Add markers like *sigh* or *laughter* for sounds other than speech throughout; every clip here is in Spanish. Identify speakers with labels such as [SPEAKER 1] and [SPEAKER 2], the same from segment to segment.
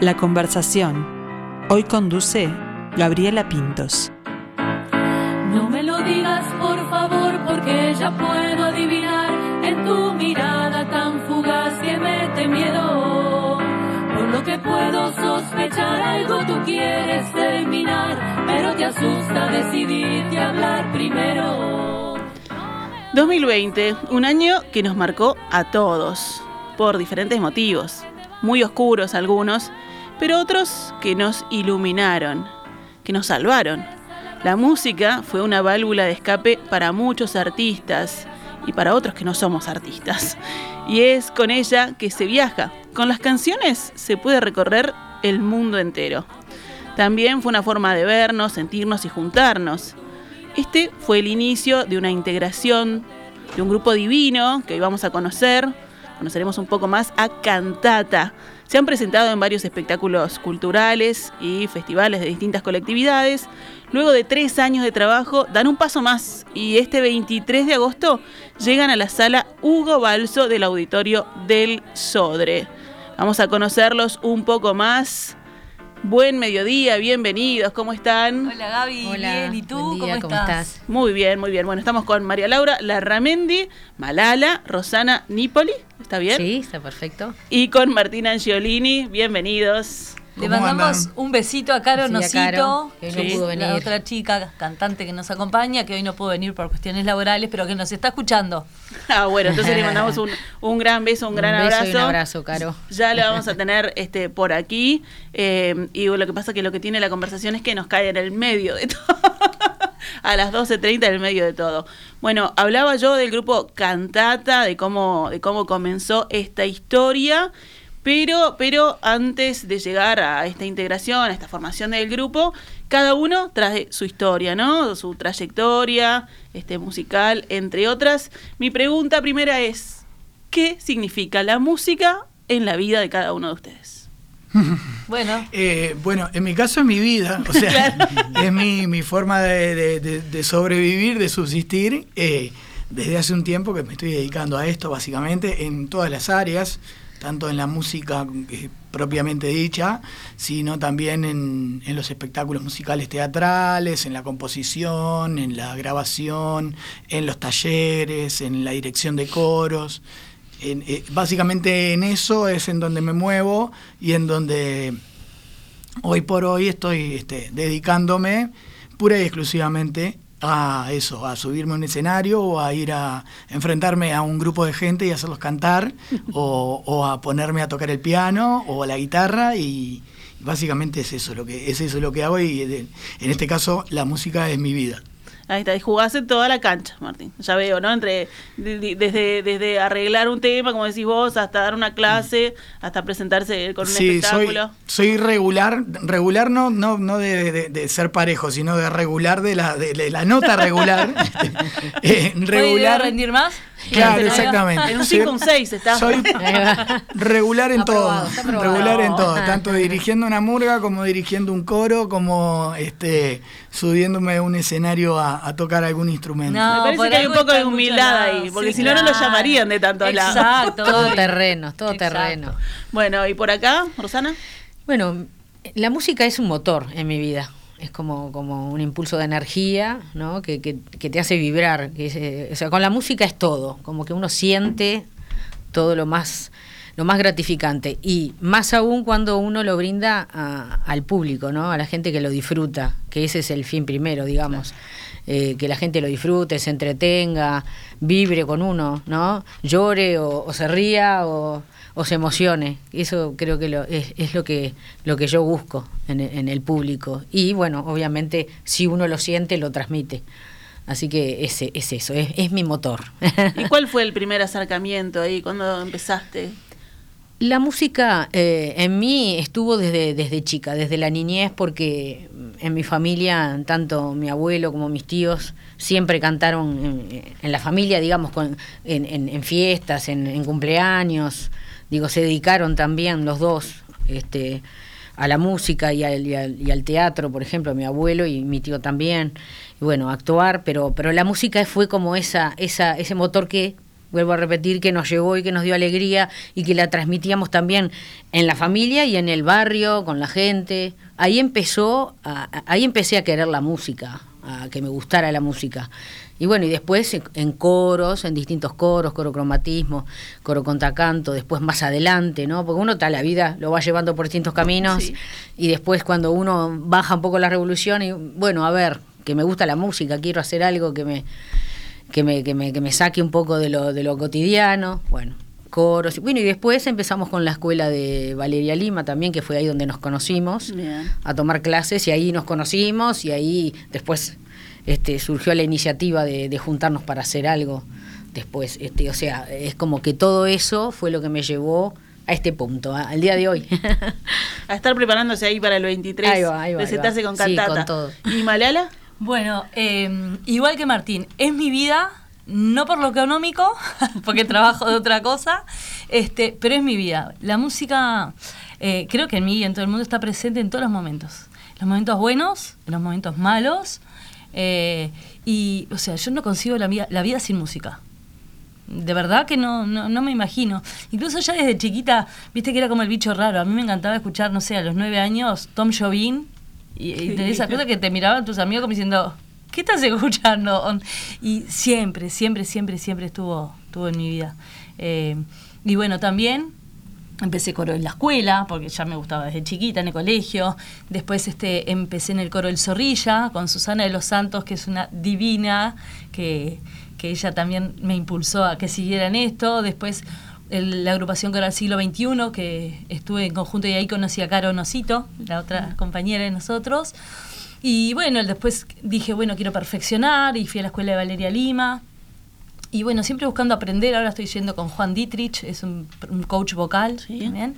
[SPEAKER 1] La conversación. Hoy conduce Gabriela Pintos.
[SPEAKER 2] No me lo digas por favor porque ya puedo adivinar en tu mirada tan fugaz que mete miedo. Por lo que puedo sospechar algo tú quieres terminar, pero te asusta decidirte hablar primero.
[SPEAKER 3] 2020, un año que nos marcó a todos, por diferentes motivos, muy oscuros algunos, pero otros que nos iluminaron, que nos salvaron. La música fue una válvula de escape para muchos artistas y para otros que no somos artistas. Y es con ella que se viaja. Con las canciones se puede recorrer el mundo entero. También fue una forma de vernos, sentirnos y juntarnos. Este fue el inicio de una integración de un grupo divino que hoy vamos a conocer. Conoceremos un poco más a Cantata, se han presentado en varios espectáculos culturales y festivales de distintas colectividades. Luego de tres años de trabajo, dan un paso más y este 23 de agosto llegan a la sala Hugo Balso del Auditorio del Sodre. Vamos a conocerlos un poco más. Buen mediodía, bienvenidos, ¿cómo están?
[SPEAKER 4] Hola Gaby,
[SPEAKER 5] Hola,
[SPEAKER 4] bien, ¿y tú
[SPEAKER 5] buen día,
[SPEAKER 4] ¿Cómo, estás?
[SPEAKER 3] Muy bien, muy bien. Bueno, estamos con María Laura Larramendi, Malala, Rosana Nípoli, ¿está bien?
[SPEAKER 5] Sí, está perfecto.
[SPEAKER 3] Y con Martina Angiolini, bienvenidos.
[SPEAKER 4] Le
[SPEAKER 6] ¿Cómo
[SPEAKER 4] mandamos
[SPEAKER 6] andan?
[SPEAKER 4] un besito a Caro
[SPEAKER 5] Sí, a
[SPEAKER 4] Nosito,
[SPEAKER 5] Caro, que hoy no
[SPEAKER 4] es
[SPEAKER 5] pudo
[SPEAKER 4] la
[SPEAKER 5] venir.
[SPEAKER 4] otra chica cantante que nos acompaña, que hoy no pudo venir por cuestiones laborales, pero que nos está escuchando. *laughs*
[SPEAKER 3] Ah, bueno, entonces le mandamos un, un gran beso, un gran
[SPEAKER 5] beso
[SPEAKER 3] abrazo.
[SPEAKER 5] y un abrazo, Caro.
[SPEAKER 3] Ya lo vamos a tener este por aquí. eh, y lo que pasa que lo que tiene la conversación es que nos cae en el medio de *laughs* todo. a las 12.30 en el medio de todo. Bueno, hablaba yo del grupo Cantata, de cómo, de cómo comenzó esta historia. Pero, pero antes de llegar a esta integración, a esta formación del grupo, cada uno trae su historia, ¿no? Su trayectoria, este musical, entre otras. Mi pregunta primera es: ¿qué significa la música en la vida de cada uno de ustedes? *laughs*
[SPEAKER 4] Bueno,
[SPEAKER 6] Eh, bueno, en mi caso es mi vida, o sea, *laughs* es mi, mi forma de, de- de- de sobrevivir, de subsistir. eh, desde hace un tiempo que me estoy dedicando a esto, básicamente, en todas las áreas, tanto en la música eh, propiamente dicha, sino también en, los espectáculos musicales teatrales, en la composición, en la grabación, en los talleres, en la dirección de coros. Eh, básicamente en eso es en donde me muevo y en donde hoy por hoy estoy este, dedicándome pura y exclusivamente a eso, a subirme a un escenario o a ir a enfrentarme a un grupo de gente y hacerlos cantar *laughs* o, o a ponerme a tocar el piano o la guitarra y básicamente es eso lo que es eso lo que hago y en este caso la música es mi vida.
[SPEAKER 3] Ahí está, y jugaste toda la cancha, Martín. Ya veo, ¿no? Entre de- de- desde, desde arreglar un tema, como decís vos, hasta dar una clase, hasta presentarse con un
[SPEAKER 6] Sí, soy,
[SPEAKER 3] espectáculo.
[SPEAKER 6] soy regular, regular no, no, no de, de- ser parejo, sino de regular de la, de, la nota regular. *laughs* *laughs* Eh,
[SPEAKER 4] ¿puede
[SPEAKER 6] regular.
[SPEAKER 4] rendir más? *laughs*
[SPEAKER 6] Claro, exactamente.
[SPEAKER 3] En un
[SPEAKER 6] Soy-
[SPEAKER 3] 5 un 6 está.
[SPEAKER 6] Soy regular en
[SPEAKER 5] Aprobado,
[SPEAKER 6] todo, regular en todo, tanto dirigiendo una murga como dirigiendo un coro, como este subiéndome a un escenario a, a tocar algún instrumento.
[SPEAKER 4] No,
[SPEAKER 3] Me parece que hay un poco de humildad ahí, porque
[SPEAKER 4] Sí,
[SPEAKER 3] si no, no lo llamarían de tantos lados.
[SPEAKER 4] Exacto.
[SPEAKER 5] Todo terreno, todo
[SPEAKER 4] Exacto.
[SPEAKER 5] terreno.
[SPEAKER 3] Bueno, y por acá, Rosana.
[SPEAKER 5] Bueno, la música es un motor en mi vida. Es como, como un impulso de energía, ¿no? Que, que- que te hace vibrar. que eh, o sea, con la música es todo. Como que uno siente todo lo más, lo más gratificante. Y más aún cuando uno lo brinda a- al público, ¿no? A la gente que lo disfruta, que ese es el fin primero, digamos. Eh, que la gente lo disfrute, se entretenga, vibre con uno, ¿no? Llore o, o se ría o, o se emocione. Eso creo que lo, es, es lo que lo que yo busco en, en el público. Y bueno, obviamente, si uno lo siente, lo transmite. Así que ese es eso, es, es mi motor.
[SPEAKER 3] ¿Y cuál fue el primer acercamiento ahí cuando empezaste?
[SPEAKER 5] La música eh, en mí estuvo desde, desde chica, desde la niñez, porque en mi familia, tanto mi abuelo como mis tíos, siempre cantaron en, en la familia, digamos, con, en, en- en fiestas, en, cumpleaños. Digo, se dedicaron también los dos este, a la música y al, y al- y al teatro, por ejemplo, mi abuelo y mi tío también. Y bueno, actuar, pero, pero la música fue como esa, esa, ese motor que vuelvo a repetir, que nos llevó y que nos dio alegría y que la transmitíamos también en la familia y en el barrio, con la gente. Ahí empezó, ahí empecé a querer la música, a que me gustara la música. Y bueno, y después en coros, en distintos coros, coro cromatismo, coro contracanto, después más adelante, ¿no? Porque uno está la vida, lo va llevando por distintos caminos y después cuando uno baja un poco la revolución y bueno, a ver, que me gusta la música, quiero hacer algo que me que me, que me, que me saque un poco de lo, de lo cotidiano, bueno, coros. Bueno, y después empezamos con la escuela de Valeria Lima también, que fue ahí donde nos conocimos, a tomar clases, y ahí nos conocimos, y ahí después este, surgió la iniciativa de, juntarnos para hacer algo después. Este, o sea, es como que todo eso fue lo que me llevó a este punto, al día de hoy. *laughs*
[SPEAKER 3] a estar preparándose ahí para el 23, ahí va, ahí va, con cantata. con todo. ¿Y Malala?
[SPEAKER 4] Bueno, em, igual que Martín, es mi vida, no por lo económico, *laughs* porque trabajo de otra cosa, este, pero es mi vida. La música, eh, creo que en mí y en todo el mundo está presente en todos los momentos. Los momentos buenos, los momentos malos. Eh, y, o sea, yo no consigo la vida, la vida sin música. De verdad que no, no, no, me imagino. Incluso ya desde chiquita, viste que era como el bicho raro. A mí me encantaba escuchar, no sé, a los nueve años, Tom Jobim y, y de esa cosa que te miraban tus amigos como diciendo, ¿qué estás escuchando? Y siempre, siempre, siempre, siempre estuvo, estuvo en mi vida. Eh, y bueno, también empecé coro en la escuela, porque ya me gustaba desde chiquita en el colegio. Después este, empecé en el coro El Zorrilla con Susana de los Santos, que es una divina, que, que ella también me impulsó a que siguiera en esto. Después la agrupación Coral Siglo XXI, que estuve en conjunto y ahí conocí a Caro Nosito, la otra compañera de nosotros. Y bueno, después dije, bueno, quiero perfeccionar y fui a la escuela de Valeria Lima. Y bueno, siempre buscando aprender, ahora estoy yendo con Juan Dietrich, es un, coach vocal también.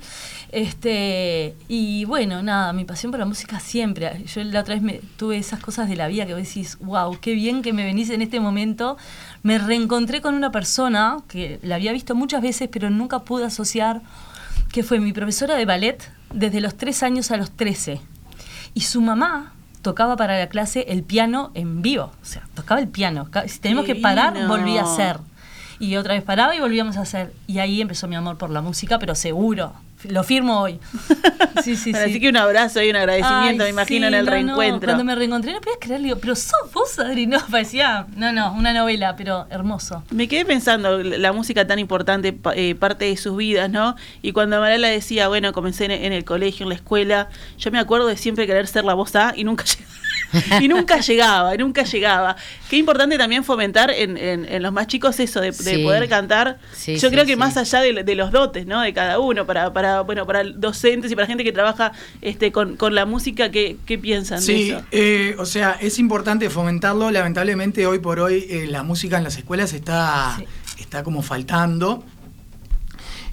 [SPEAKER 4] Este, y bueno, nada, mi pasión por la música siempre. Yo la otra vez me, tuve esas cosas de la vida que vos decís, wow, qué bien que me venís en este momento. Me reencontré con una persona que la había visto muchas veces, pero nunca pude asociar, que fue mi profesora de ballet desde los 3 años a los 13. Y su mamá tocaba para la clase el piano en vivo. O sea, tocaba el piano. Si tenemos que parar, volvía a hacer. Y otra vez paraba y volvíamos a hacer. Y ahí empezó mi amor por la música, pero seguro. Lo firmo hoy. *laughs*
[SPEAKER 3] Sí, sí, sí. Así que un abrazo y un agradecimiento, me imagino, en el reencuentro.
[SPEAKER 4] Cuando me reencontré no podía creer, digo, pero sos vos, Adri. No, parecía, no, no, una novela, pero hermoso.
[SPEAKER 3] Me quedé pensando, la música tan importante, eh, parte de sus vidas, ¿no? Y cuando Marala decía, bueno, comencé en, el colegio, en la escuela, yo me acuerdo de siempre querer ser la voz A y nunca *laughs* llegué. *laughs* y nunca llegaba, nunca llegaba. Qué importante también fomentar en, en, los más chicos eso de, poder cantar. Yo creo que más allá de, los dotes, ¿no? De cada uno, para, para, bueno, para docentes y para gente que trabaja este, con, con la música, ¿qué, qué piensan
[SPEAKER 6] de
[SPEAKER 3] eso?
[SPEAKER 6] Eh, o sea, es importante fomentarlo. Lamentablemente hoy por hoy eh, la música en las escuelas está, está como faltando.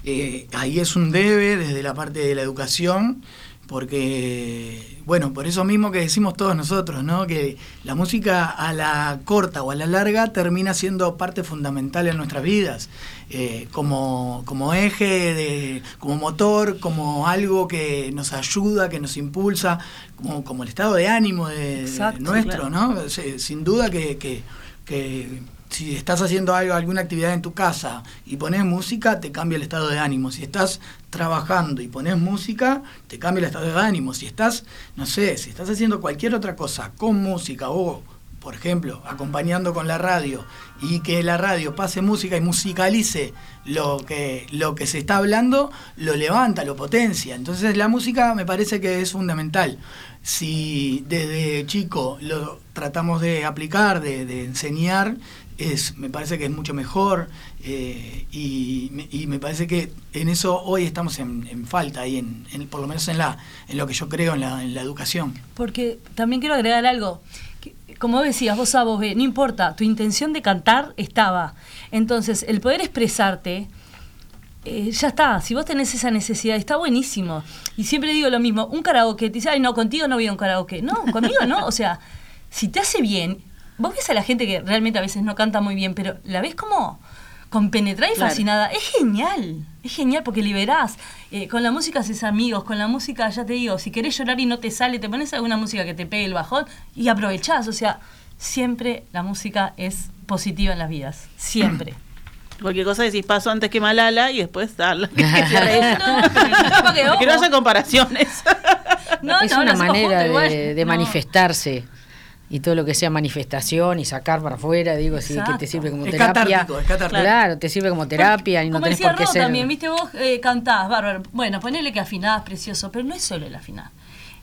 [SPEAKER 6] Eh, ahí es un debe desde la parte de la educación porque, bueno, por eso mismo que decimos todos nosotros, ¿no? Que la música a la corta o a la larga termina siendo parte fundamental en nuestras vidas, eh, como, como eje, de, como motor, como algo que nos ayuda, que nos impulsa, como, como el estado de ánimo de, nuestro, ¿no? Sin duda que, que, que si estás haciendo algo, alguna actividad en tu casa y pones música, te cambia el estado de ánimo. Si estás trabajando y pones música, te cambia el estado de ánimo. Si estás, no sé, si estás haciendo cualquier otra cosa con música o, por ejemplo, acompañando con la radio y que la radio pase música y musicalice lo que, lo que se está hablando, lo levanta, lo potencia. Entonces la música me parece que es fundamental. Si desde chico lo tratamos de aplicar, de, de enseñar, es, me parece que es mucho mejor eh, y, me parece que en eso hoy estamos en, falta, y en, por lo menos en, la, en lo que yo creo en la, educación.
[SPEAKER 4] Porque también quiero agregar algo. Como decías, vos a vos, no importa, tu intención de cantar estaba. Entonces, el poder expresarte, eh, ya está. Si vos tenés esa necesidad, está buenísimo. Y siempre digo lo mismo, un karaoke, te dice, ay, no, contigo no voy a un karaoke. No, conmigo no. O sea, si te hace bien, vos ves a la gente que realmente a veces no canta muy bien, pero la ves como compenetrada y fascinada. Es genial, es genial porque liberás. Eh, con la música haces amigos, con la música, ya te digo, si querés llorar y no te sale, te pones alguna música que te pegue el bajón y aprovechás. O sea, siempre la música es positiva en las vidas, siempre. *coughs*
[SPEAKER 3] Cualquier cosa decís paso antes que Malala y después darla. *laughs* *laughs* *laughs* que
[SPEAKER 4] No, no,
[SPEAKER 3] haya comparaciones.
[SPEAKER 4] no,
[SPEAKER 5] es
[SPEAKER 4] no,
[SPEAKER 5] una manera de, manifestarse y todo lo que sea manifestación y sacar para afuera, digo, sí, que te sirve como
[SPEAKER 6] Es
[SPEAKER 5] terapia.
[SPEAKER 6] catártico, es catártico.
[SPEAKER 5] Claro, te sirve como terapia y no
[SPEAKER 4] Como
[SPEAKER 5] tenés
[SPEAKER 4] decía
[SPEAKER 5] por qué
[SPEAKER 4] Ro
[SPEAKER 5] ser.
[SPEAKER 4] también, viste, vos eh, cantás, bárbaro. Bueno, ponele que afinás, precioso, pero no es solo el afinar.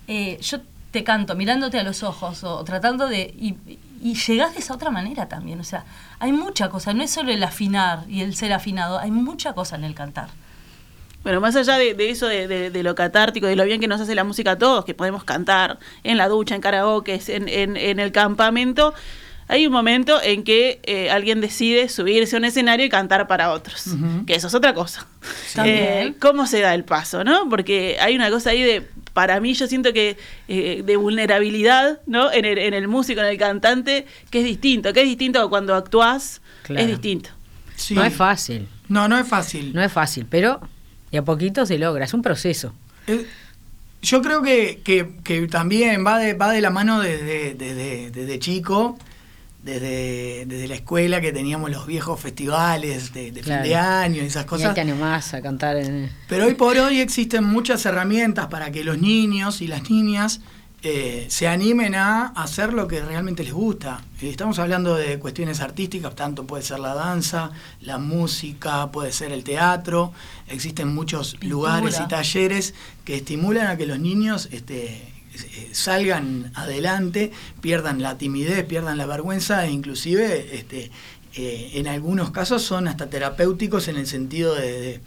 [SPEAKER 4] Eh, yo te canto mirándote a los ojos o tratando de... Y, y llegás de esa otra manera también, o sea, hay mucha cosa, no es solo el afinar y el ser afinado, hay mucha cosa en el cantar.
[SPEAKER 3] Bueno, más allá de, de eso, de, de- de lo catártico, de lo bien que nos hace la música a todos, que podemos cantar en la ducha, en karaoke, en, en, en el campamento, hay un momento en que eh, alguien decide subirse a un escenario y cantar para otros, que eso es otra cosa.
[SPEAKER 4] También.
[SPEAKER 3] Eh, ¿Cómo se da el paso, no? Porque hay una cosa ahí de, para mí yo siento que eh, de vulnerabilidad, ¿no? En el, en el músico, en el cantante, que es distinto, que es distinto cuando actuás,
[SPEAKER 5] Claro.
[SPEAKER 3] es distinto.
[SPEAKER 6] Sí.
[SPEAKER 5] No es fácil,
[SPEAKER 6] No, no es fácil.
[SPEAKER 5] no es fácil, pero de a poquito se logra, es un proceso.
[SPEAKER 6] Eh, Yo creo que, que- que también va de, va de la mano desde, desde, desde chico, desde, desde la escuela que teníamos los viejos festivales de, de
[SPEAKER 5] Claro.
[SPEAKER 6] fin de año y esas
[SPEAKER 5] Y
[SPEAKER 6] cosas.
[SPEAKER 5] te animás a cantar en...
[SPEAKER 6] Pero hoy por hoy existen muchas herramientas para que los niños y las niñas eh, se animen a hacer lo que realmente les gusta. Eh, Estamos hablando de cuestiones artísticas, tanto puede ser la danza, la música, puede ser el teatro. Existen muchos
[SPEAKER 4] Pintura.
[SPEAKER 6] lugares y talleres que estimulan a que los niños este, eh, salgan adelante, pierdan la timidez, pierdan la vergüenza e inclusive este, eh, en algunos casos son hasta terapéuticos en el sentido de, de-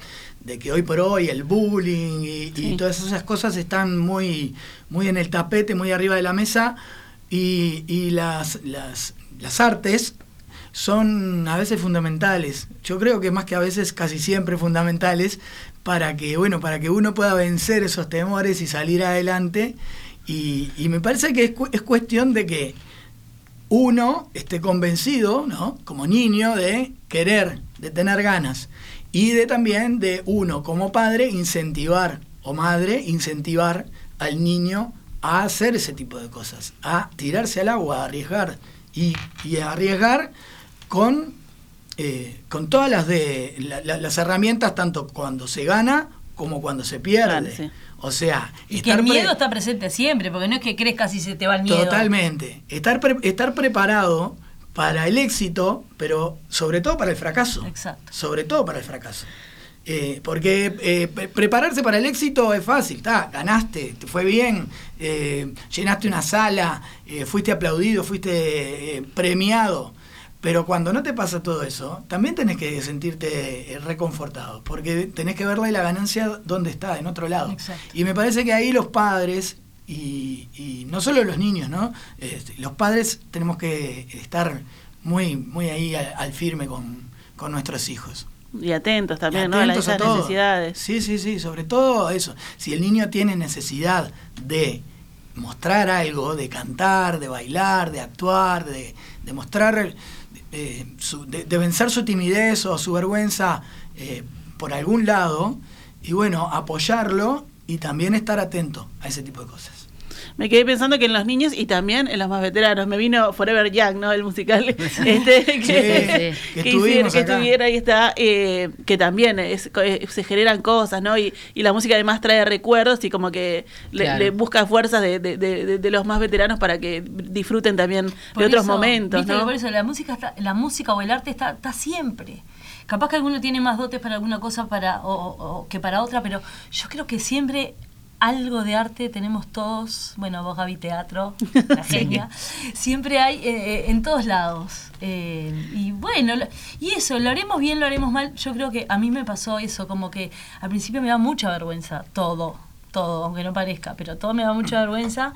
[SPEAKER 6] de que hoy por hoy el bullying y, todas esas cosas están muy, muy en el tapete, muy arriba de la mesa y, y las, las, las artes son a veces fundamentales. Yo creo que más que a veces casi siempre fundamentales para que bueno, para que uno pueda vencer esos temores y salir adelante. Y, y me parece que es, cu- es cuestión de que uno esté convencido, ¿no? Como niño, de querer, de tener ganas. Y de también de uno, como padre, incentivar, o madre, incentivar al niño a hacer ese tipo de cosas, a tirarse al agua, a arriesgar. Y, y a arriesgar con, eh, con todas las, de, la- la- las herramientas, tanto cuando se gana como cuando se pierde. O sea,
[SPEAKER 4] Y que el miedo está presente siempre, porque no es que crezcas y se te va el miedo.
[SPEAKER 6] Totalmente. Estar, pre- estar preparado para el éxito, pero sobre todo para el fracaso.
[SPEAKER 4] Exacto.
[SPEAKER 6] Sobre todo para el fracaso. Eh, porque eh, pre- prepararse para el éxito es fácil, ta, ganaste, te fue bien, eh, llenaste una sala, eh, fuiste aplaudido, fuiste eh, premiado. Pero cuando no te pasa todo eso, también tenés que sentirte eh, reconfortado, porque tenés que verle la ganancia donde está, en otro lado.
[SPEAKER 4] Exacto.
[SPEAKER 6] Y me parece que ahí los padres, y, y no solo los niños, ¿no? Este, los padres tenemos que estar muy, muy ahí al, al firme con, con nuestros hijos.
[SPEAKER 3] Y atentos también,
[SPEAKER 6] Y
[SPEAKER 3] ¿no? A las
[SPEAKER 6] atentos a
[SPEAKER 3] esas
[SPEAKER 6] todo.
[SPEAKER 3] necesidades.
[SPEAKER 6] Sí, sí, sí, sobre todo eso. Si el niño tiene necesidad de mostrar algo, de cantar, de bailar, de actuar, de, de mostrar, eh, su- de, vencer su timidez o su vergüenza eh, por algún lado, y bueno, apoyarlo y también estar atento a ese tipo de cosas.
[SPEAKER 3] Me quedé pensando que en los niños y también en los más veteranos. Me vino Forever Young, ¿no? El musical *laughs* *laughs* este, que,
[SPEAKER 6] Sí,
[SPEAKER 3] que,
[SPEAKER 6] que
[SPEAKER 3] hicieron,
[SPEAKER 6] estuvimos
[SPEAKER 3] que
[SPEAKER 6] acá.
[SPEAKER 3] estuviera ahí está, eh, que también es- eh, se generan cosas, ¿no? Y, y la música además trae recuerdos y como que le,
[SPEAKER 5] Claro.
[SPEAKER 3] le busca fuerzas de, de- de- de los más veteranos para que disfruten también
[SPEAKER 4] Por
[SPEAKER 3] de otros
[SPEAKER 4] eso,
[SPEAKER 3] momentos, ¿no?
[SPEAKER 4] por eso la música, está- la música o el arte está, está siempre. Capaz que alguno tiene más dotes para alguna cosa para, o, o- que para otra, pero yo creo que siempre algo de arte tenemos todos. Bueno, vos, Gaby, teatro, *laughs* la genia. Siempre hay eh, eh, en todos lados. Eh, y bueno, lo- y eso, lo haremos bien, lo haremos mal. Yo creo que a mí me pasó eso, como que al principio me da mucha vergüenza, todo, todo, aunque no parezca, pero todo me da mucha vergüenza.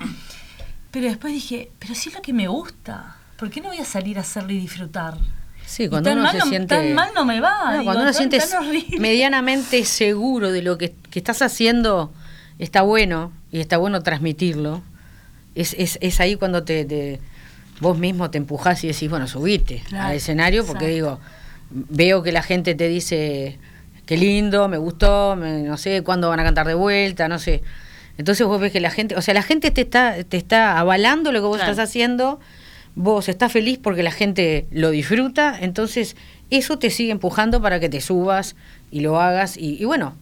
[SPEAKER 4] Pero después dije, pero si es lo que me gusta, ¿por qué no voy a salir a hacerlo y disfrutar?
[SPEAKER 5] Sí, cuando
[SPEAKER 4] tan
[SPEAKER 5] uno
[SPEAKER 4] mal
[SPEAKER 5] se
[SPEAKER 4] no-
[SPEAKER 5] siente...
[SPEAKER 4] tan mal no me va,
[SPEAKER 5] No,
[SPEAKER 4] digo,
[SPEAKER 5] cuando uno se siente medianamente seguro de lo que, que estás haciendo, está bueno, y está bueno transmitirlo. Es, es, es ahí cuando te, te- vos mismo te empujás y decís, bueno, subite
[SPEAKER 4] Claro,
[SPEAKER 5] al escenario, porque
[SPEAKER 4] exacto.
[SPEAKER 5] digo, veo que la gente te dice, qué lindo, me gustó, me- no sé, cuándo van a cantar de vuelta, no sé. Entonces vos ves que la gente, o sea, la gente te está, te está avalando lo que vos
[SPEAKER 3] Claro.
[SPEAKER 5] estás haciendo, vos estás feliz porque la gente lo disfruta, entonces eso te sigue empujando para que te subas y lo hagas. Y, y bueno,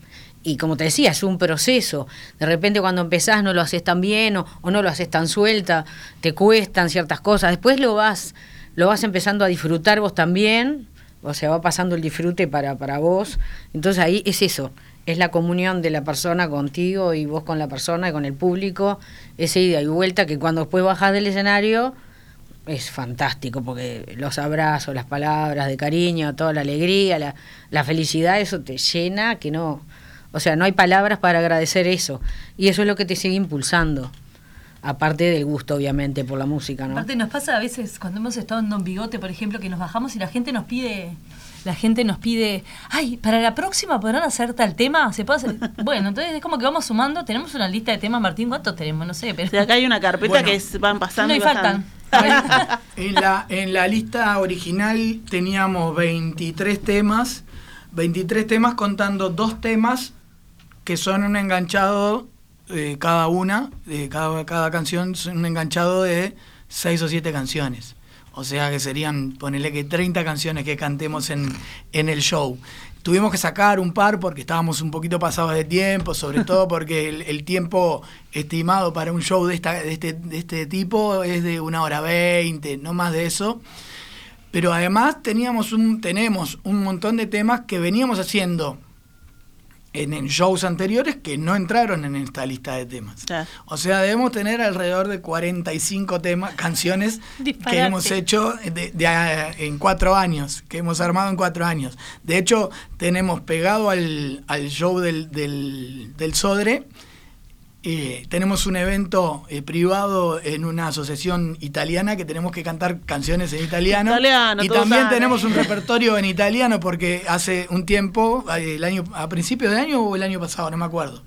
[SPEAKER 5] y como te decía, es un proceso. De repente cuando empezás no lo haces tan bien o, no lo haces tan suelta, te cuestan ciertas cosas. Después lo vas, lo vas empezando a disfrutar vos también, o sea, va pasando el disfrute para, para vos. Entonces ahí es eso, es la comunión de la persona contigo y vos con la persona y con el público, esa ida y vuelta que cuando después bajás del escenario es fantástico porque los abrazos, las palabras de cariño, toda la alegría, la, la felicidad, eso te llena que no, o sea, no hay palabras para agradecer eso y eso es lo que te sigue impulsando. Aparte del gusto, obviamente, por la música, ¿no?
[SPEAKER 4] Aparte nos pasa a veces cuando hemos estado en Don Bigote, por ejemplo, que nos bajamos y la gente nos pide, la gente nos pide, ay, para la próxima podrán hacer tal tema, se puede hacer. *laughs* bueno, entonces es como que vamos sumando, tenemos una lista de temas, Martín, ¿cuántos tenemos? No sé,
[SPEAKER 3] O
[SPEAKER 4] pero
[SPEAKER 3] sea, acá hay una carpeta
[SPEAKER 6] Bueno.
[SPEAKER 3] que es- van pasando.
[SPEAKER 4] no y faltan. *laughs*
[SPEAKER 6] En la, en la lista original teníamos 23 temas, 23 temas contando dos temas que son un enganchado eh, cada una, de cada, cada canción es un enganchado de 6 o 7 canciones. O sea que serían, ponele que 30 canciones que cantemos en, en el show. Tuvimos que sacar un par porque estábamos un poquito pasados de tiempo, sobre *laughs* todo porque el, el tiempo estimado para un show de, esta, de, este, de este tipo es de una hora veinte, no más de eso. Pero además teníamos un, tenemos un montón de temas que veníamos haciendo en, en shows anteriores que no entraron en esta lista de temas. O sea, debemos tener alrededor de 45 temas, canciones que hemos hecho de- de a- en cuatro años, que hemos armado en cuatro años. De hecho, tenemos pegado al, al show del, del, del Sodre, eh, tenemos un evento eh, privado en una asociación italiana que tenemos que cantar canciones en italiano.
[SPEAKER 3] Italiano,
[SPEAKER 6] y también
[SPEAKER 3] saben.
[SPEAKER 6] tenemos un repertorio en italiano porque hace un tiempo, eh, el año, a principios de año o el año pasado, no me acuerdo,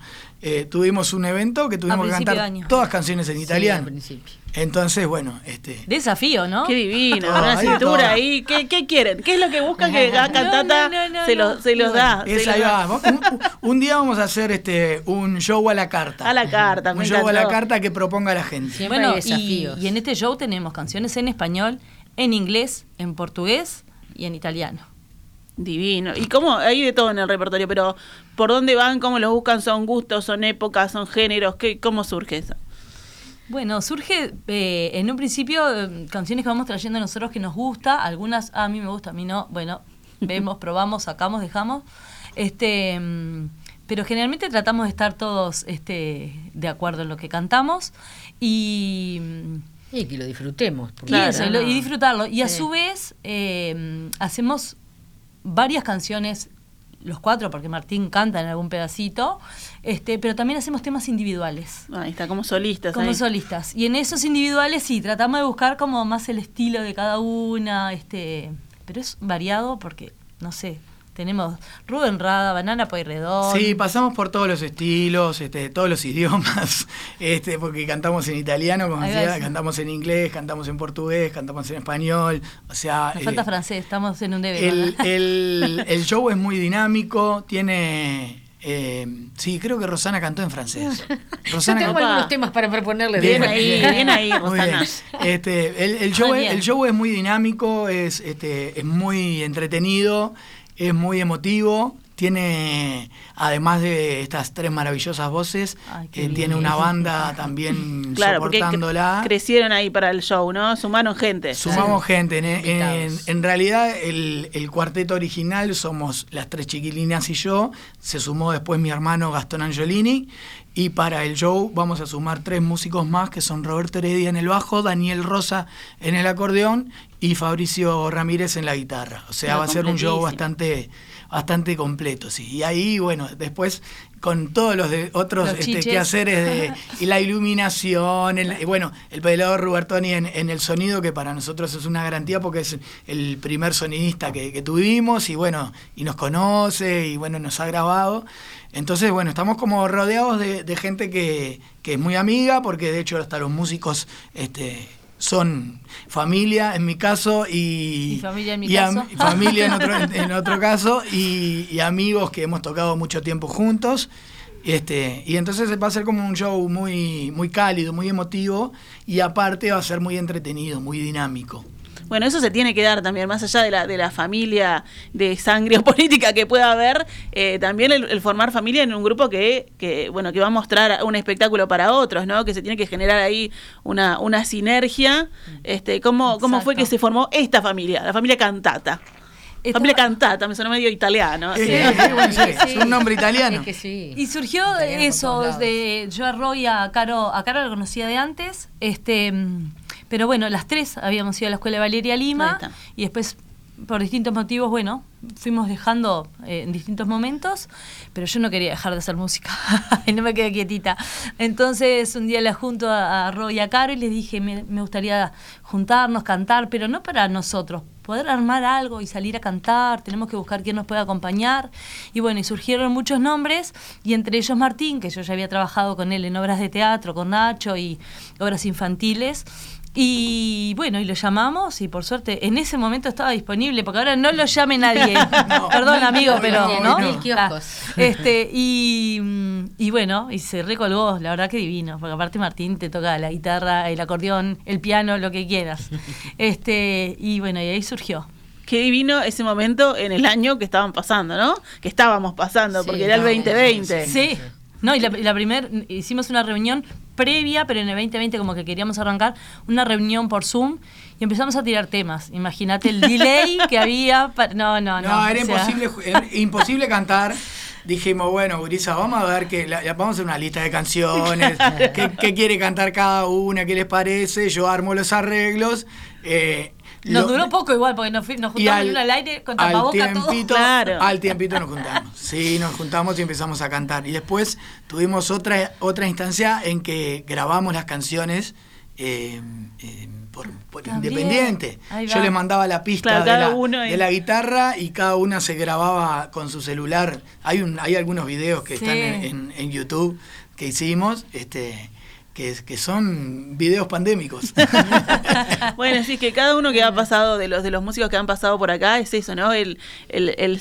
[SPEAKER 6] eh, tuvimos un evento que tuvimos que cantar todas canciones en
[SPEAKER 5] Sí,
[SPEAKER 6] italiano.
[SPEAKER 5] al principio.
[SPEAKER 6] Entonces, bueno, este...
[SPEAKER 4] Desafío, ¿no?
[SPEAKER 3] Qué divino,
[SPEAKER 6] Todo,
[SPEAKER 3] una cintura ahí. ¿Qué, qué quieren? ¿Qué es lo que buscan que la cantata
[SPEAKER 4] no, no, no,
[SPEAKER 3] se,
[SPEAKER 4] no.
[SPEAKER 3] los, se los da? se
[SPEAKER 6] Esa
[SPEAKER 3] los
[SPEAKER 6] ahí
[SPEAKER 3] da?
[SPEAKER 6] va. Un, un día vamos a hacer este un show a la carta.
[SPEAKER 3] A la carta,
[SPEAKER 6] Un
[SPEAKER 3] me
[SPEAKER 6] show a la carta que proponga la gente.
[SPEAKER 5] Siempre
[SPEAKER 4] Bueno,
[SPEAKER 5] hay
[SPEAKER 4] y en este show tenemos canciones en español, en inglés, en portugués y en italiano.
[SPEAKER 3] Divino. Y cómo, hay de todo en el repertorio, pero ¿por dónde van? ¿Cómo los buscan? ¿Son gustos? ¿Son épocas? ¿Son géneros? ¿Qué, ¿Cómo surge eso?
[SPEAKER 4] Bueno, surge eh, en un principio eh, canciones que vamos trayendo nosotros que nos gusta, algunas ah, a mí me gusta, a mí no, bueno, vemos, *laughs* probamos, sacamos, dejamos. Este, mm, pero generalmente tratamos de estar todos este, de acuerdo en lo que cantamos y,
[SPEAKER 5] Y que lo disfrutemos. porque-
[SPEAKER 4] y eso, y lo- y
[SPEAKER 5] no.
[SPEAKER 4] disfrutarlo. Y a su vez eh, hacemos varias canciones, los cuatro, porque Martín canta en algún pedacito, este, pero también hacemos temas individuales.
[SPEAKER 3] Ahí está, como solistas.
[SPEAKER 4] Como
[SPEAKER 3] ahí.
[SPEAKER 4] solistas. Y en esos individuales sí, tratamos de buscar como más el estilo de cada una, este, pero es variado porque, no sé, tenemos Rubén Rada, Banana Pueyrredón.
[SPEAKER 6] Sí, pasamos por todos los estilos, este, todos los idiomas, *laughs* este, porque cantamos en italiano, como decía, cantamos en inglés, cantamos en portugués, cantamos en español, o sea...
[SPEAKER 4] Nos falta
[SPEAKER 6] eh,
[SPEAKER 4] francés, estamos en un debe.
[SPEAKER 6] el, el- *laughs* el show es muy dinámico, tiene... eh, sí, creo que Rosana cantó en francés. *laughs*
[SPEAKER 5] Yo
[SPEAKER 6] Rosana
[SPEAKER 5] tengo
[SPEAKER 6] cantó-
[SPEAKER 5] algunos temas para proponerle.
[SPEAKER 3] Bien ahí, bien ahí, Rosana.
[SPEAKER 6] bien. Este, el, el show es,
[SPEAKER 4] bien.
[SPEAKER 6] el show es muy dinámico, es, este, es muy entretenido, es muy emotivo. Tiene, además de estas tres maravillosas voces,
[SPEAKER 4] Ay,
[SPEAKER 6] eh, tiene una banda también *laughs*
[SPEAKER 3] Claro, cre-
[SPEAKER 6] soportándola.
[SPEAKER 3] crecieron ahí para el show, ¿no? Sumaron gente.
[SPEAKER 6] Sumamos gente. En, en realidad, el, el cuarteto original somos las tres chiquilinas y yo. Se sumó después mi hermano Gastón Angiolini. Y para el show vamos a sumar tres músicos más, que son Roberto Heredia en el bajo, Daniel Rosa en el acordeón y Fabricio Ramírez en la guitarra. O sea, va a ser un show bastante, bastante completo, sí. Y ahí, bueno, después con todos los de otros
[SPEAKER 4] Los
[SPEAKER 6] este, quehaceres de *laughs* y la iluminación, el- y bueno, el pelador Rubertoni en, en el sonido, que para nosotros es una garantía porque es el primer sonidista que, que tuvimos y bueno, y nos conoce y bueno, nos ha grabado. Entonces, bueno, estamos como rodeados de, de gente que, que es muy amiga, porque de hecho hasta los músicos este, son familia en mi caso y,
[SPEAKER 4] Y familia en mi
[SPEAKER 6] y am-
[SPEAKER 4] caso.
[SPEAKER 6] familia en otro, en- *laughs* en otro caso y, y amigos que hemos tocado mucho tiempo juntos. Este, y entonces va a ser como un show muy, muy cálido, muy emotivo y aparte va a ser muy entretenido, muy dinámico.
[SPEAKER 3] Bueno, eso se tiene que dar también, más allá de la, de la familia de sangre o *laughs* política que pueda haber, eh, también el, formar familia en un grupo que, que, bueno, que va a mostrar un espectáculo para otros, ¿no? Que se tiene que generar ahí una, una sinergia. Este, ¿cómo, ¿Cómo fue que se formó esta familia, la familia Cantata? Familia Cantata, me suena medio italiano. *laughs*
[SPEAKER 6] es un nombre italiano.
[SPEAKER 4] Y surgió eso, de yo a Roy, a Caro, a Caro la conocía de antes, este pero bueno, las tres habíamos ido a la escuela de Valeria Lima y después por distintos motivos, bueno, fuimos dejando eh, en distintos momentos, pero yo no quería dejar de hacer música *laughs* y no me quedé quietita. Entonces un día la junto a, Roy y a Caro y les dije, me, me, gustaría juntarnos, cantar, pero no para nosotros, poder armar algo y salir a cantar, tenemos que buscar quién nos pueda acompañar. Y bueno, y surgieron muchos nombres, y entre ellos Martín, que yo ya había trabajado con él en obras de teatro, con Nacho y obras infantiles. Y bueno, y lo llamamos y por suerte en ese momento estaba disponible, porque ahora no lo llame nadie. *laughs* Perdón, amigo, pero ¿no? Ah, este, y, y, bueno, y se recolgó, la verdad que divino, porque aparte Martín te toca la guitarra, el acordeón, el piano, lo que quieras. *laughs* Este, y bueno, y ahí surgió
[SPEAKER 3] qué divino ese momento en el año que estaban pasando, ¿no? Que estábamos pasando, porque era el 2020.
[SPEAKER 4] Sí. No, y la, la primera, hicimos una reunión previa, pero en el 2020 como que queríamos arrancar una reunión por Zoom y empezamos a tirar temas. Imagínate el delay *laughs* que había. No, no, no.
[SPEAKER 6] No, era, imposible, imposible cantar. Dijimos, bueno, Gurisa, vamos a ver que vamos a hacer una lista de canciones, *laughs* qué, quiere cantar cada una, qué les parece, yo armo los arreglos.
[SPEAKER 4] Eh, nos duró poco igual, porque nos, nos juntamos al, al, aire con tapabocas
[SPEAKER 6] tiempito, *laughs* Claro. Al tiempito nos juntamos. Sí, nos juntamos y empezamos a cantar. Y después tuvimos otra, otra instancia en que grabamos las canciones eh, eh, por, independiente. Yo le mandaba la pista de, la, de, la, guitarra y cada una se grababa con su celular. Hay un, hay algunos videos que están en, en, en, YouTube que hicimos. Este, que, que son videos pandémicos. *laughs*
[SPEAKER 3] bueno, sí, que cada uno que ha pasado, de los de los músicos que han pasado por acá, es eso, ¿no? El, el,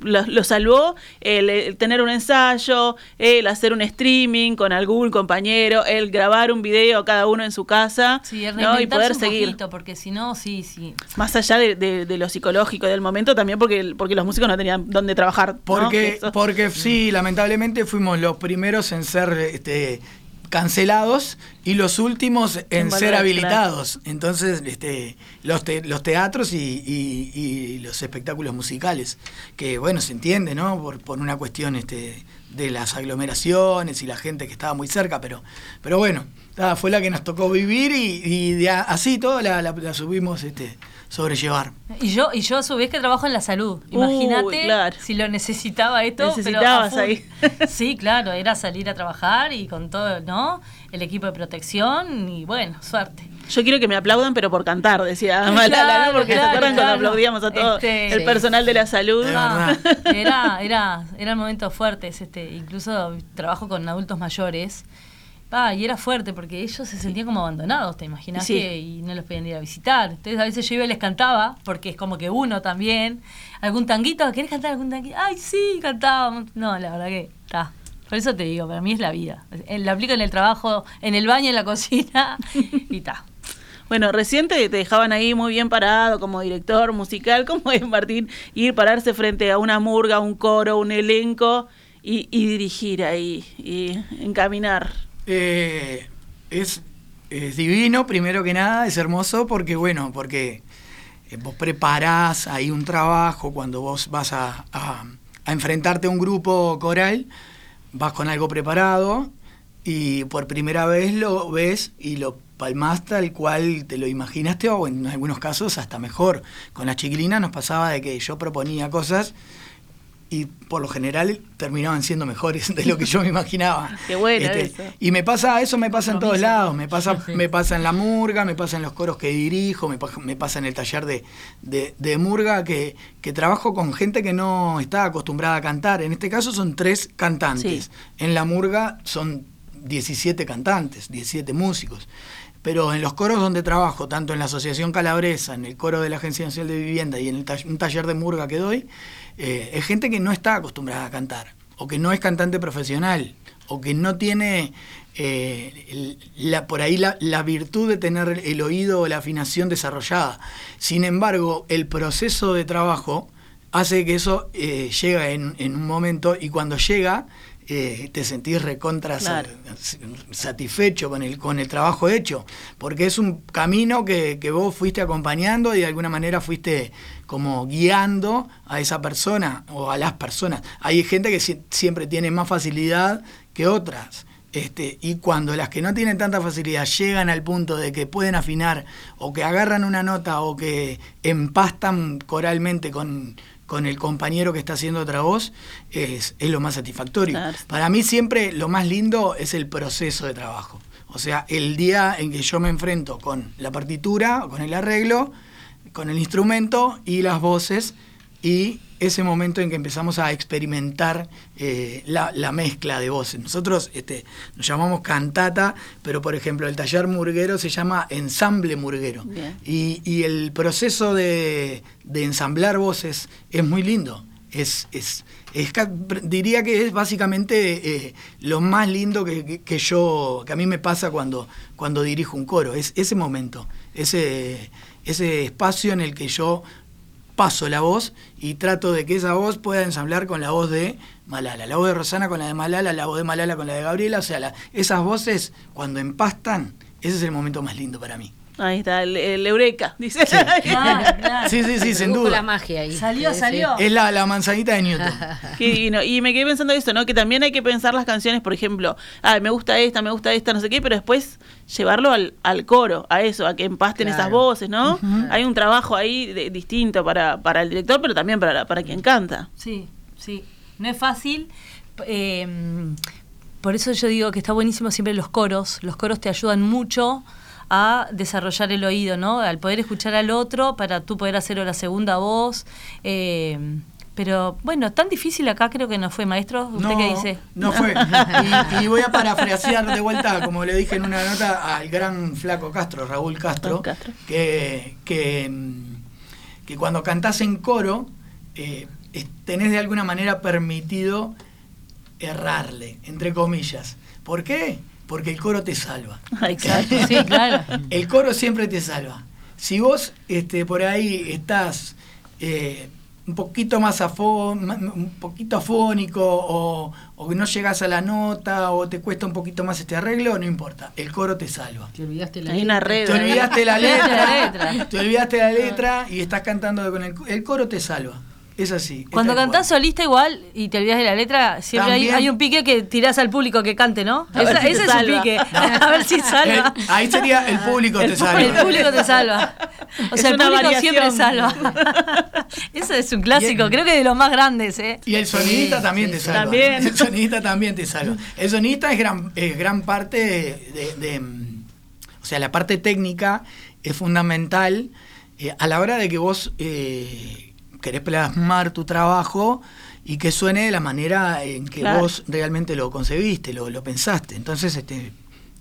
[SPEAKER 3] lo, salvó el, tener un ensayo, el hacer un streaming con algún compañero, el grabar un video cada uno en su casa
[SPEAKER 4] sí, ¿no? y poder seguir. Poquito, porque si no, sí, sí.
[SPEAKER 3] Más allá de, de, lo psicológico del momento, también porque, porque los músicos no tenían dónde trabajar.
[SPEAKER 6] Porque, porque sí, lamentablemente fuimos los primeros en ser este, cancelados y los últimos en ser habilitados. Entonces, este, los, los teatros y, los espectáculos musicales, que bueno, se entiende, ¿no? Por, por una cuestión este, de las aglomeraciones y la gente que estaba muy cerca, pero, pero bueno, fue la que nos tocó vivir y, así todo la, la subimos este, sobrellevar.
[SPEAKER 4] Y yo, y yo a su vez que trabajo en la salud. Imagínate si lo necesitaba esto.
[SPEAKER 3] Necesitabas ahí. *laughs*
[SPEAKER 4] Sí, claro, era salir a trabajar y con todo, ¿no? El equipo de protección y bueno, suerte.
[SPEAKER 3] Yo quiero que me aplaudan, pero por cantar, decía Malala, ¿no? Porque se acuerdan cuando aplaudíamos a todo este, el personal de la salud.
[SPEAKER 4] era, era, eran momentos fuertes, este, incluso trabajo con adultos mayores y era fuerte porque ellos se sentían como abandonados, ¿te imaginas? y no los podían ir a visitar. Entonces a veces yo iba y les cantaba, porque es como que uno también. ¿Algún tanguito? ¿Querés cantar algún tanguito? ¡Ay, sí! Cantábamos. No, la verdad que está. Por eso te digo, para mí es la vida. Lo aplico en el trabajo, en el baño, en la cocina *laughs* y está.
[SPEAKER 3] Bueno, reciente te dejaban ahí muy bien parado como director musical. *laughs* ¿Cómo es, Martín, ir, pararse frente a una murga, un coro, un elenco y, y dirigir ahí y encaminar?
[SPEAKER 6] Eh, es, divino, primero que nada, es hermoso porque, bueno, porque eh, vos preparás ahí un trabajo cuando vos vas a, a, enfrentarte a un grupo coral, vas con algo preparado y por primera vez lo ves y lo palmás tal cual te lo imaginaste o en algunos casos hasta mejor. Con la chiquilina nos pasaba de que yo proponía cosas y por lo general terminaban siendo mejores de lo que yo me imaginaba. *laughs*
[SPEAKER 3] Qué bueno este,
[SPEAKER 6] Y me pasa, eso me pasa en todos lados, me pasa, *laughs* me pasa en la murga, me pasa en los coros que dirijo, me, me pasa en el taller de, de, murga que, que, trabajo con gente que no está acostumbrada a cantar. En este caso son tres cantantes. En la murga son 17 cantantes, 17 músicos. Pero en los coros donde trabajo, tanto en la Asociación Calabresa, en el coro de la Agencia Nacional de Vivienda y en el un taller de murga que doy, eh, es gente que no está acostumbrada a cantar, o que no es cantante profesional, o que no tiene eh, la, por ahí la, virtud de tener el oído o la afinación desarrollada. Sin embargo, el proceso de trabajo hace que eso eh, llega en, en un momento y cuando llega eh, te sentís recontra
[SPEAKER 3] Claro.
[SPEAKER 6] satisfecho con el, con el trabajo hecho, porque es un camino que, que vos fuiste acompañando y de alguna manera fuiste como guiando a esa persona o a las personas. Hay gente que si- siempre tiene más facilidad que otras. Este, y cuando las que no tienen tanta facilidad llegan al punto de que pueden afinar o que agarran una nota o que empastan coralmente con, con el compañero que está haciendo otra voz, es, es lo más satisfactorio.
[SPEAKER 3] Claro.
[SPEAKER 6] Para mí siempre lo más lindo es el proceso de trabajo. O sea, el día en que yo me enfrento con la partitura, con el arreglo, con el instrumento y las voces, y ese momento en que empezamos a experimentar eh, la, la mezcla de voces. Nosotros este, nos llamamos cantata, pero por ejemplo el taller murguero se llama ensamble murguero. Y, y el proceso de, de ensamblar voces es muy lindo. Es, es, diría que es básicamente eh, lo más lindo que, que- que yo, que a mí me pasa cuando, cuando dirijo un coro. Es ese momento, ese, ese espacio en el que yo paso la voz y trato de que esa voz pueda ensamblar con la voz de Malala, la voz de Rosana con la de Malala, la voz de Malala con la de Gabriela, o sea, la- esas voces cuando empastan, ese es el momento más lindo para mí.
[SPEAKER 3] Ahí está, el, el Eureka, dice. *laughs*
[SPEAKER 4] Claro, claro.
[SPEAKER 6] Sí, sí, sí, sin duda.
[SPEAKER 5] la magia ahí.
[SPEAKER 4] Salió,
[SPEAKER 5] Sí, sí.
[SPEAKER 4] salió.
[SPEAKER 6] Es la, la manzanita de Newton. *laughs*
[SPEAKER 3] Qué divino. Y me quedé pensando eso, ¿no? Que también hay que pensar las canciones, por ejemplo, ah, me gusta esta, me gusta esta, no sé qué, pero después llevarlo al, al coro, a eso, a que empasten
[SPEAKER 5] Claro.
[SPEAKER 3] esas voces, ¿no? Hay un trabajo ahí de- distinto para, para el director, pero también para, la- para quien canta.
[SPEAKER 4] Sí, sí. No es fácil. eh, por eso yo digo que está buenísimo siempre los coros. Los coros te ayudan mucho a desarrollar el oído, ¿no? Al poder escuchar al otro para tú poder hacer la segunda voz. eh, pero bueno, tan difícil acá creo que no fue, maestro. ¿Usted
[SPEAKER 6] no,
[SPEAKER 4] qué dice?
[SPEAKER 6] No fue. *laughs* Y, y voy a parafrasear de vuelta, como le dije en una nota, al gran flaco Castro, Raúl Castro. Que, que, que cuando cantás en coro, eh, tenés de alguna manera permitido errarle, entre comillas. ¿Por qué? Porque el coro te salva. *laughs*
[SPEAKER 3] Exacto.
[SPEAKER 4] Sí, claro. *laughs*
[SPEAKER 6] El coro siempre te salva. Si vos este, por ahí estás eh, un poquito más un poquito afónico o, no llegas a la nota o te cuesta un poquito más este arreglo, no importa. El coro te salva.
[SPEAKER 5] Te olvidaste la
[SPEAKER 3] red.
[SPEAKER 6] Te olvidaste la letra,
[SPEAKER 4] la letra.
[SPEAKER 6] te olvidaste la letra y estás cantando con el, el coro te salva. Es así.
[SPEAKER 4] Cuando cantás solista igual y te olvidas de la letra, siempre hay, un pique que tirás al público que cante, ¿no? Esa-
[SPEAKER 3] si te
[SPEAKER 4] ese es un pique. *laughs* A ver si salva.
[SPEAKER 6] El- ahí sería el público te
[SPEAKER 3] El
[SPEAKER 6] salva.
[SPEAKER 4] El público te salva. O
[SPEAKER 3] Es
[SPEAKER 4] sea, el público
[SPEAKER 3] variación.
[SPEAKER 4] siempre salva. *laughs* Eso es un clásico, creo que de los más grandes, ¿eh?
[SPEAKER 6] Y el sonidista
[SPEAKER 5] Sí,
[SPEAKER 6] también
[SPEAKER 5] sí,
[SPEAKER 6] te salva.
[SPEAKER 3] También.
[SPEAKER 6] El sonidista también te salva. El sonidista es gran, es gran parte de, de- de, O sea, la parte técnica es fundamental eh, a la hora de que vos eh, querés plasmar tu trabajo y que suene de la manera en que
[SPEAKER 3] Claro.
[SPEAKER 6] vos realmente lo concebiste, lo, lo pensaste. Entonces, este.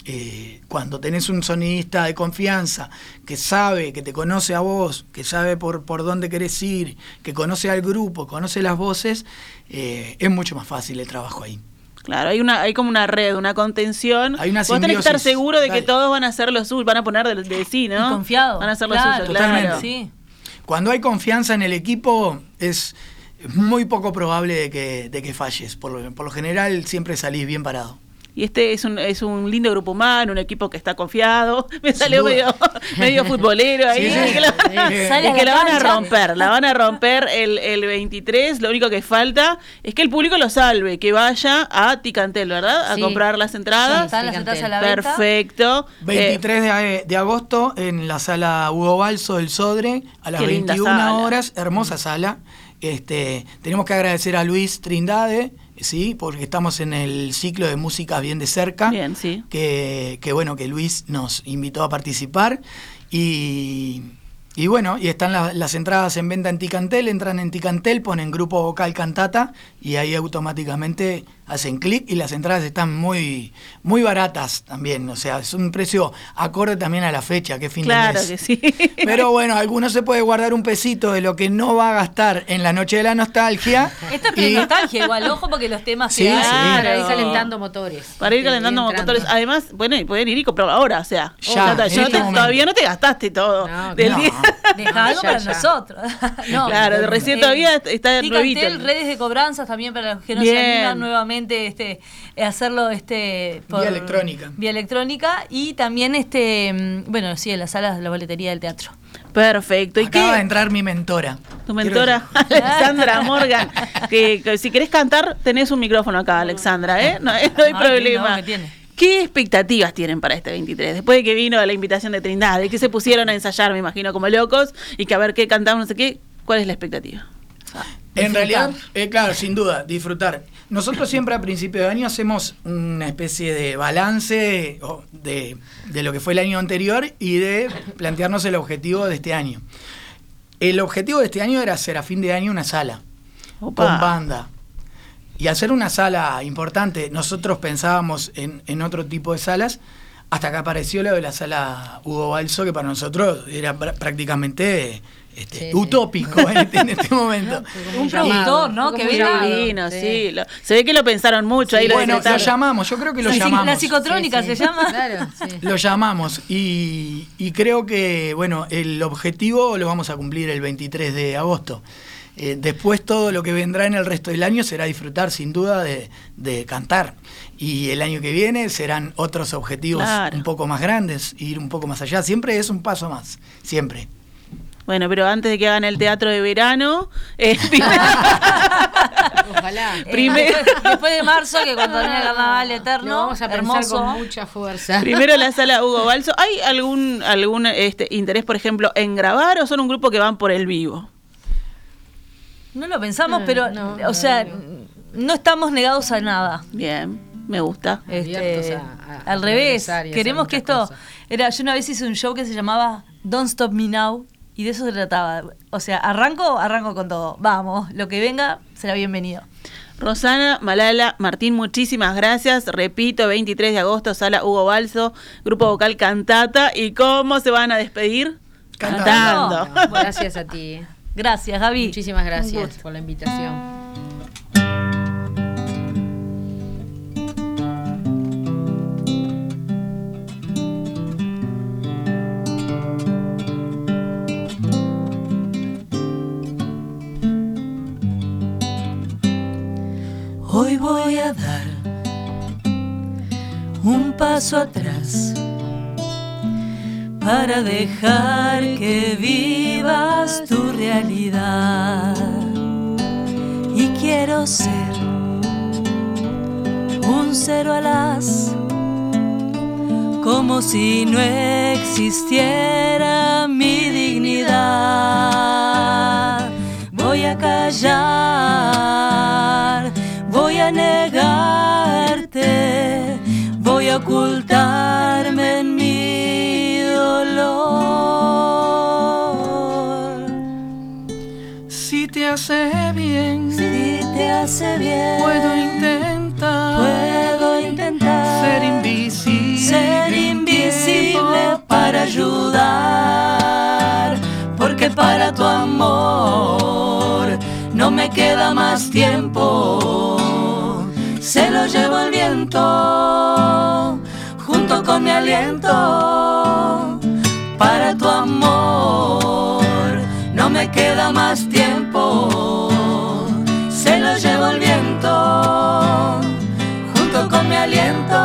[SPEAKER 6] eh, cuando tenés un sonidista de confianza que sabe, que te conoce a vos, que sabe por, por dónde querés ir, que conoce al grupo, conoce las voces, eh, es mucho más fácil el trabajo ahí.
[SPEAKER 3] Claro, hay una, hay como una red, una contención.
[SPEAKER 6] Hay una
[SPEAKER 3] Vos tenés que estar seguro de que
[SPEAKER 6] Dale.
[SPEAKER 3] todos van a hacer lo suyo, van a poner de, de sí, ¿no?
[SPEAKER 4] Y confiado.
[SPEAKER 3] Van a hacer lo
[SPEAKER 4] Claro,
[SPEAKER 3] suyo,
[SPEAKER 6] Totalmente.
[SPEAKER 3] claro.
[SPEAKER 4] Sí.
[SPEAKER 6] Cuando hay confianza en el equipo, es muy poco probable de que, de que falles. Por lo, por lo general, siempre salís bien parado.
[SPEAKER 3] Y este es un, es un lindo grupo humano, un equipo que está confiado. *laughs* Me salió medio, medio futbolero ahí.
[SPEAKER 6] Sí, sí.
[SPEAKER 3] y que la,
[SPEAKER 6] Sí.
[SPEAKER 4] A
[SPEAKER 3] que
[SPEAKER 4] la
[SPEAKER 3] van a romper, la van a romper el, el 23. Lo único que falta es que el público lo salve, que vaya a Ticantel, ¿verdad? A
[SPEAKER 5] Sí.
[SPEAKER 3] comprar las entradas.
[SPEAKER 4] Están las entradas a la venta.
[SPEAKER 3] Perfecto. Eh,
[SPEAKER 6] 23 de, de agosto en la sala Hugo Balso del Sodre a las
[SPEAKER 3] Qué linda
[SPEAKER 6] 21
[SPEAKER 3] sala.
[SPEAKER 6] horas, hermosa sala. Este, tenemos que agradecer a Luis Trindade, sí, porque estamos en el ciclo de música bien de cerca.
[SPEAKER 3] Bien, sí.
[SPEAKER 6] Que, que bueno, que Luis nos invitó a participar y, y bueno, y están la- las entradas en venta en Ticantel, entran en Ticantel, ponen grupo vocal cantata y ahí automáticamente hacen clic y las entradas están muy, muy baratas también. O sea, es un precio acorde también a la fecha, que fin
[SPEAKER 3] Claro
[SPEAKER 6] de mes.
[SPEAKER 3] que sí. *laughs*
[SPEAKER 6] Pero bueno, alguno se puede guardar un pesito de lo que no va a gastar en la noche de la nostalgia.
[SPEAKER 4] Esto es
[SPEAKER 6] y-
[SPEAKER 4] nostalgia igual, ojo porque los temas
[SPEAKER 6] Sí,
[SPEAKER 4] que
[SPEAKER 6] sí.
[SPEAKER 4] hay.
[SPEAKER 5] Para ir
[SPEAKER 3] Claro.
[SPEAKER 5] calentando motores.
[SPEAKER 3] Para ir calentando motores. Además, bueno, y pueden ir y comprarlo ahora, o sea.
[SPEAKER 6] Ya, en este
[SPEAKER 3] te- todavía no te gastaste todo.
[SPEAKER 5] No,
[SPEAKER 3] del
[SPEAKER 6] no.
[SPEAKER 3] día.
[SPEAKER 4] Deja algo
[SPEAKER 5] Ya, *laughs*
[SPEAKER 4] para
[SPEAKER 5] ya.
[SPEAKER 4] nosotros. *laughs* no,
[SPEAKER 3] Claro, recién
[SPEAKER 4] eh,
[SPEAKER 3] todavía está.
[SPEAKER 4] Ticantel, redes de cobranzas también para los que no
[SPEAKER 3] Bien.
[SPEAKER 4] se animan nuevamente este, eh, hacerlo este,
[SPEAKER 6] Vía electrónica.
[SPEAKER 4] Vía electrónica y también, este mm, bueno, sí, en las salas de la boletería del teatro.
[SPEAKER 3] Perfecto. ¿Y
[SPEAKER 6] Acaba de
[SPEAKER 3] qué?
[SPEAKER 6] entrar mi mentora.
[SPEAKER 3] Tu
[SPEAKER 6] Quiero
[SPEAKER 3] mentora, *laughs* Alexandra Morgan. Que, que si querés cantar, tenés un micrófono acá, Alexandra, ¿eh? No, *laughs* no hay *laughs*
[SPEAKER 4] Ah,
[SPEAKER 3] problema.
[SPEAKER 4] no, que tiene.
[SPEAKER 3] ¿Qué expectativas tienen para este 23? Después de que vino la invitación de Trindade, de que se pusieron a ensayar, me imagino, como locos, y que a ver qué cantamos, no sé qué, ¿cuál es la expectativa?
[SPEAKER 6] En realidad, eh, claro, sin duda, disfrutar. Nosotros siempre a principio de año hacemos una especie de balance de, de lo que fue el año anterior y de plantearnos el objetivo de este año. El objetivo de este año era hacer a fin de año una sala
[SPEAKER 3] Opa.
[SPEAKER 6] con banda. Y hacer una sala importante, nosotros pensábamos en, en otro tipo de salas, hasta que apareció lo de la sala Hugo Balso, que para nosotros era pr- prácticamente este,
[SPEAKER 5] Sí, sí.
[SPEAKER 6] utópico en *laughs* este, en este momento.
[SPEAKER 4] Un productor, ¿no? Que.
[SPEAKER 3] Divino,
[SPEAKER 5] Sí.
[SPEAKER 3] sí. lo- se ve que lo pensaron mucho ahí. lo
[SPEAKER 6] bueno, lo llamamos, yo creo que lo llamamos.
[SPEAKER 4] la psicotrónica
[SPEAKER 5] Sí, sí.
[SPEAKER 4] se llama. *laughs*
[SPEAKER 5] Claro, sí.
[SPEAKER 6] Lo llamamos y, y creo que, bueno, el objetivo lo vamos a cumplir el 23 de agosto. Eh, después todo lo que vendrá en el resto del año será disfrutar sin duda de, de cantar. Y el año que viene serán otros objetivos
[SPEAKER 3] Claro.
[SPEAKER 6] un poco más grandes, ir un poco más allá. Siempre es un paso más, siempre.
[SPEAKER 3] Bueno, pero antes de que hagan el teatro de verano, eh, *laughs*
[SPEAKER 5] Ojalá. *laughs*
[SPEAKER 4] Eh,
[SPEAKER 3] Primero-
[SPEAKER 4] después, después de marzo, que cuando viene el carnaval
[SPEAKER 5] Lo
[SPEAKER 4] eterno,
[SPEAKER 5] vamos a
[SPEAKER 4] hermoso.
[SPEAKER 5] con mucha fuerza.
[SPEAKER 3] primero la sala Hugo Balso. ¿Hay algún algún este, interés, por ejemplo, en grabar o son un grupo que van por el vivo?
[SPEAKER 4] No lo pensamos,
[SPEAKER 5] No,
[SPEAKER 4] pero,
[SPEAKER 5] no,
[SPEAKER 4] o
[SPEAKER 5] no,
[SPEAKER 4] sea,
[SPEAKER 5] no.
[SPEAKER 4] no estamos negados a nada.
[SPEAKER 3] Bien, me gusta.
[SPEAKER 4] Este,
[SPEAKER 5] a- a-
[SPEAKER 4] al revés, queremos que esto
[SPEAKER 5] cosas.
[SPEAKER 4] era yo una vez hice un show que se llamaba Don't Stop Me Now y de eso se trataba. O sea, arranco, arranco con todo. Vamos, lo que venga será bienvenido.
[SPEAKER 3] Rosana, Malala, Martín, muchísimas gracias. Repito, 23 de agosto, sala Hugo Balso, grupo vocal Cantata. ¿Y cómo se van a despedir?
[SPEAKER 6] Cantando.
[SPEAKER 3] Cantando.
[SPEAKER 5] Gracias a ti.
[SPEAKER 4] Gracias, Gaby.
[SPEAKER 5] Muchísimas gracias por la invitación.
[SPEAKER 2] Atrás para dejar que vivas tu realidad. Y quiero ser un cero a las, como si no existiera mi dignidad. Voy a callar, voy a ocultarme en mi dolor.
[SPEAKER 6] Si te hace bien,
[SPEAKER 2] Si te hace bien,
[SPEAKER 6] puedo intentar
[SPEAKER 2] puedo intentar
[SPEAKER 6] ser invisible,
[SPEAKER 2] ser invisible para ayudar, porque para tu amor no me queda más tiempo. Se lo llevo el viento junto con mi aliento. Para tu amor no me queda más tiempo. Se lo llevo el viento junto con mi aliento.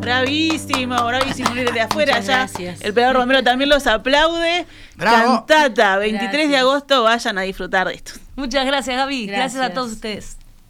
[SPEAKER 3] Bravísimo, bravísimo. Desde afuera
[SPEAKER 5] Muchas
[SPEAKER 3] ya.
[SPEAKER 5] gracias.
[SPEAKER 3] El Pedro Romero también los aplaude.
[SPEAKER 6] Bravo.
[SPEAKER 3] Cantata, 23 de agosto, vayan a disfrutar de esto.
[SPEAKER 4] Muchas gracias, Gaby. gracias a todos ustedes.